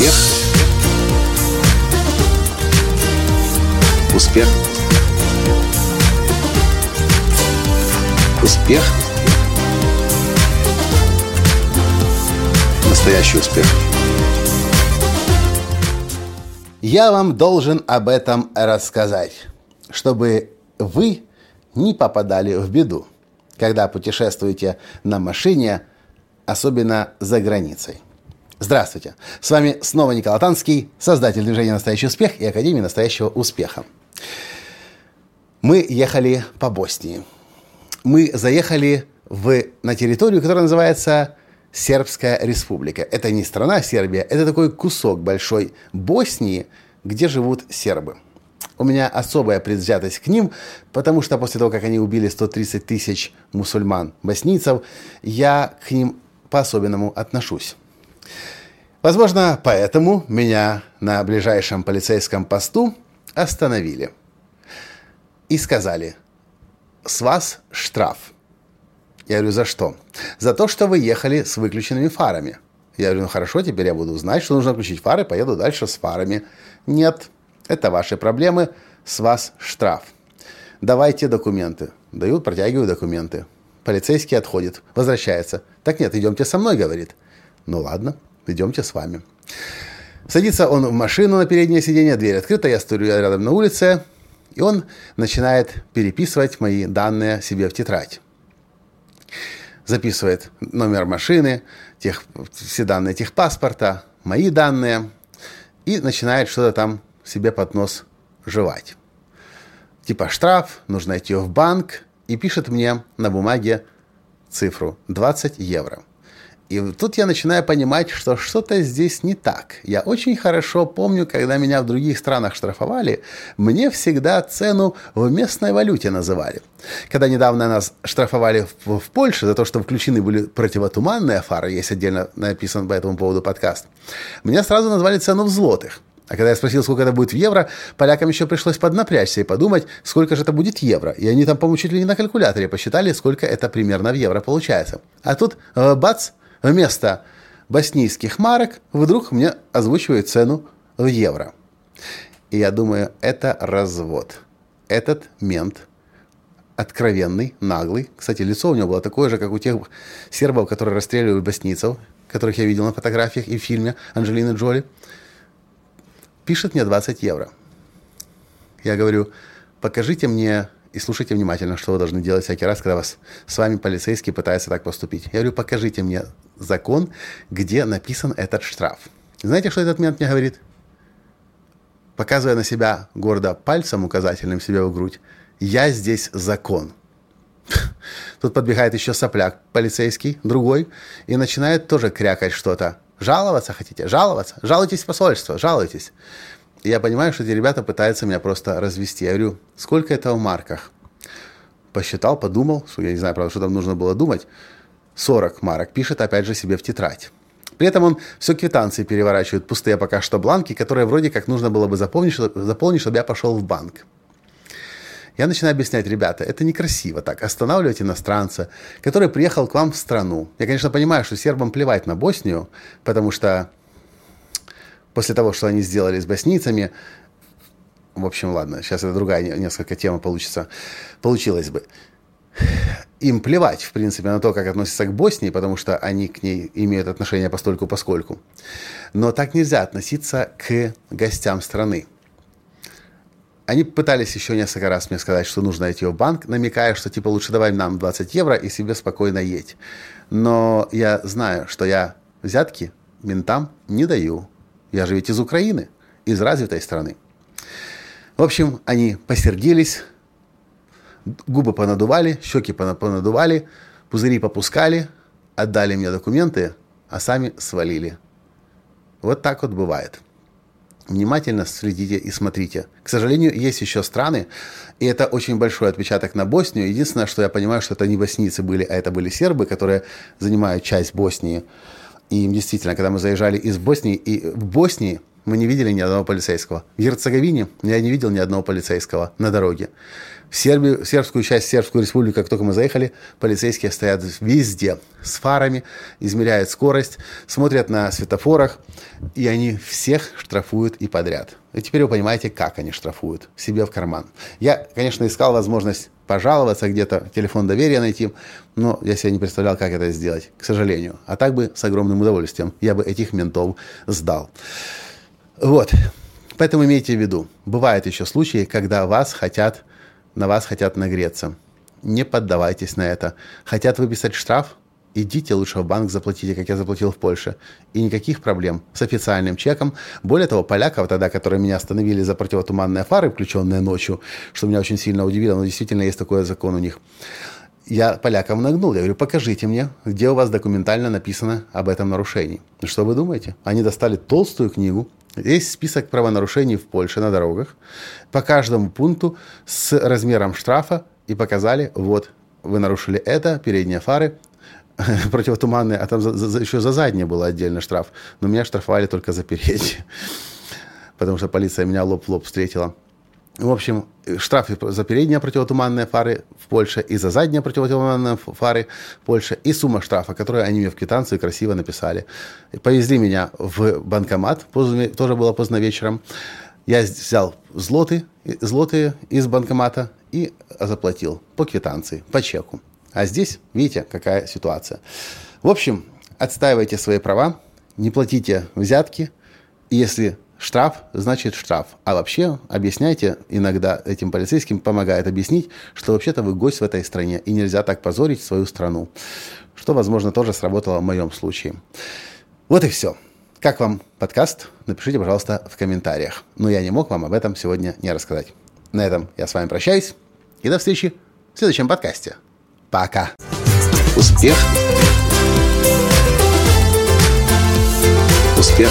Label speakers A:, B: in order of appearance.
A: Успех. Успех. Успех. Настоящий успех.
B: Я вам должен об этом рассказать, чтобы вы не попадали в беду, когда путешествуете на машине, особенно за границей. Здравствуйте! С вами снова Николай Танский, создатель движения «Настоящий успех» и Академии «Настоящего успеха». Мы ехали по Боснии. Мы заехали в, на территорию, которая называется Сербская республика. Это не страна Сербия, это такой кусок большой Боснии, где живут сербы. У меня особая предвзятость к ним, потому что после того, как они убили 130 тысяч мусульман-боснийцев, я к ним по-особенному отношусь. Возможно, поэтому меня на ближайшем полицейском посту остановили. И сказали, с вас штраф. Я говорю, за что? За то, что вы ехали с выключенными фарами. Я говорю, ну хорошо, теперь я буду знать, что нужно включить фары, поеду дальше с фарами. Нет, это ваши проблемы, с вас штраф. Давайте документы. Дают, протягиваю документы. Полицейский отходит, возвращается. Так нет, идемте со мной, говорит. Ну ладно, идемте с вами. Садится он в машину на переднее сиденье, дверь открыта, я стою рядом на улице, и он начинает переписывать мои данные себе в тетрадь. Записывает номер машины, тех, все данные техпаспорта, мои данные, и начинает что-то там себе под нос жевать. Типа штраф, нужно идти в банк, и пишет мне на бумаге цифру 20 евро. И тут я начинаю понимать, что что-то здесь не так. Я очень хорошо помню, когда меня в других странах штрафовали, мне всегда цену в местной валюте называли. Когда недавно нас штрафовали в, в Польше за то, что включены были противотуманные фары, есть отдельно написан по этому поводу подкаст, мне сразу назвали цену в злотых. А когда я спросил, сколько это будет в евро, полякам еще пришлось поднапрячься и подумать, сколько же это будет евро. И они там, по-моему, чуть ли не на калькуляторе посчитали, сколько это примерно в евро получается. А тут, э, бац, вместо боснийских марок вдруг мне озвучивают цену в евро. И я думаю, это развод. Этот мент откровенный, наглый. Кстати, лицо у него было такое же, как у тех сербов, которые расстреливали боснийцев, которых я видел на фотографиях и в фильме Анджелины Джоли. Пишет мне 20 евро. Я говорю, покажите мне и слушайте внимательно, что вы должны делать всякий раз, когда вас с вами полицейский пытается так поступить. Я говорю, покажите мне закон, где написан этот штраф. Знаете, что этот мент мне говорит? Показывая на себя гордо пальцем указательным себе в грудь, я здесь закон. Тут подбегает еще сопляк полицейский, другой, и начинает тоже крякать что-то. Жаловаться хотите? Жаловаться? Жалуйтесь в посольство, жалуйтесь. И я понимаю, что эти ребята пытаются меня просто развести. Я говорю, сколько это в марках? Посчитал, подумал, что я не знаю, правда, что там нужно было думать. 40 марок пишет опять же себе в тетрадь. При этом он все квитанции переворачивает, пустые пока что бланки, которые вроде как нужно было бы заполнить, заполнить, чтобы я пошел в банк. Я начинаю объяснять, ребята, это некрасиво так, останавливать иностранца, который приехал к вам в страну. Я, конечно, понимаю, что сербам плевать на Боснию, потому что после того, что они сделали с боснийцами, в общем, ладно, сейчас это другая несколько тема получится, получилась бы. Им плевать, в принципе, на то, как относятся к Боснии, потому что они к ней имеют отношение постольку поскольку. Но так нельзя относиться к гостям страны. Они пытались еще несколько раз мне сказать, что нужно идти в банк, намекая, что типа лучше давай нам 20 евро и себе спокойно едь. Но я знаю, что я взятки ментам не даю. Я же ведь из Украины, из развитой страны. В общем, они посердились, губы понадували, щеки понадували, пузыри попускали, отдали мне документы, а сами свалили. Вот так вот бывает. Внимательно следите и смотрите. К сожалению, есть еще страны, и это очень большой отпечаток на Боснию. Единственное, что я понимаю, что это не боснийцы были, а это были сербы, которые занимают часть Боснии. И действительно, когда мы заезжали из Боснии, и в Боснии мы не видели ни одного полицейского. В Герцеговине я не видел ни одного полицейского на дороге. В, Сербию, в сербскую часть, Сербскую республику, как только мы заехали, полицейские стоят везде с фарами, измеряют скорость, смотрят на светофорах, и они всех штрафуют и подряд. И теперь вы понимаете, как они штрафуют себе в карман. Я, конечно, искал возможность пожаловаться где-то, телефон доверия найти, но я себе не представлял, как это сделать, к сожалению. А так бы с огромным удовольствием я бы этих ментов сдал. Вот. Поэтому имейте в виду, бывают еще случаи, когда вас хотят на вас хотят нагреться. Не поддавайтесь на это. Хотят выписать штраф? Идите лучше в банк, заплатите, как я заплатил в Польше. И никаких проблем с официальным чеком. Более того, поляков тогда, которые меня остановили за противотуманные фары, включенные ночью, что меня очень сильно удивило, но действительно есть такой закон у них. Я полякам нагнул. Я говорю, покажите мне, где у вас документально написано об этом нарушении. Что вы думаете? Они достали толстую книгу, есть список правонарушений в Польше на дорогах по каждому пункту с размером штрафа и показали, вот, вы нарушили это, передние фары, противотуманные, а там за, за, еще за задние был отдельный штраф. Но меня штрафовали только за передние, потому что полиция меня лоб в лоб встретила. В общем, штрафы за передние противотуманные фары в Польше и за задние противотуманные фары в Польше, и сумма штрафа, которую они мне в квитанции красиво написали. Повезли меня в банкомат, поздно, тоже было поздно вечером. Я взял злоты, злоты из банкомата и заплатил по квитанции, по чеку. А здесь, видите, какая ситуация. В общем, отстаивайте свои права, не платите взятки. Если штраф, значит штраф. А вообще объясняйте, иногда этим полицейским помогает объяснить, что вообще-то вы гость в этой стране, и нельзя так позорить свою страну. Что, возможно, тоже сработало в моем случае. Вот и все. Как вам подкаст? Напишите, пожалуйста, в комментариях. Но я не мог вам об этом сегодня не рассказать. На этом я с вами прощаюсь. И до встречи в следующем подкасте. Пока. Успех. Успех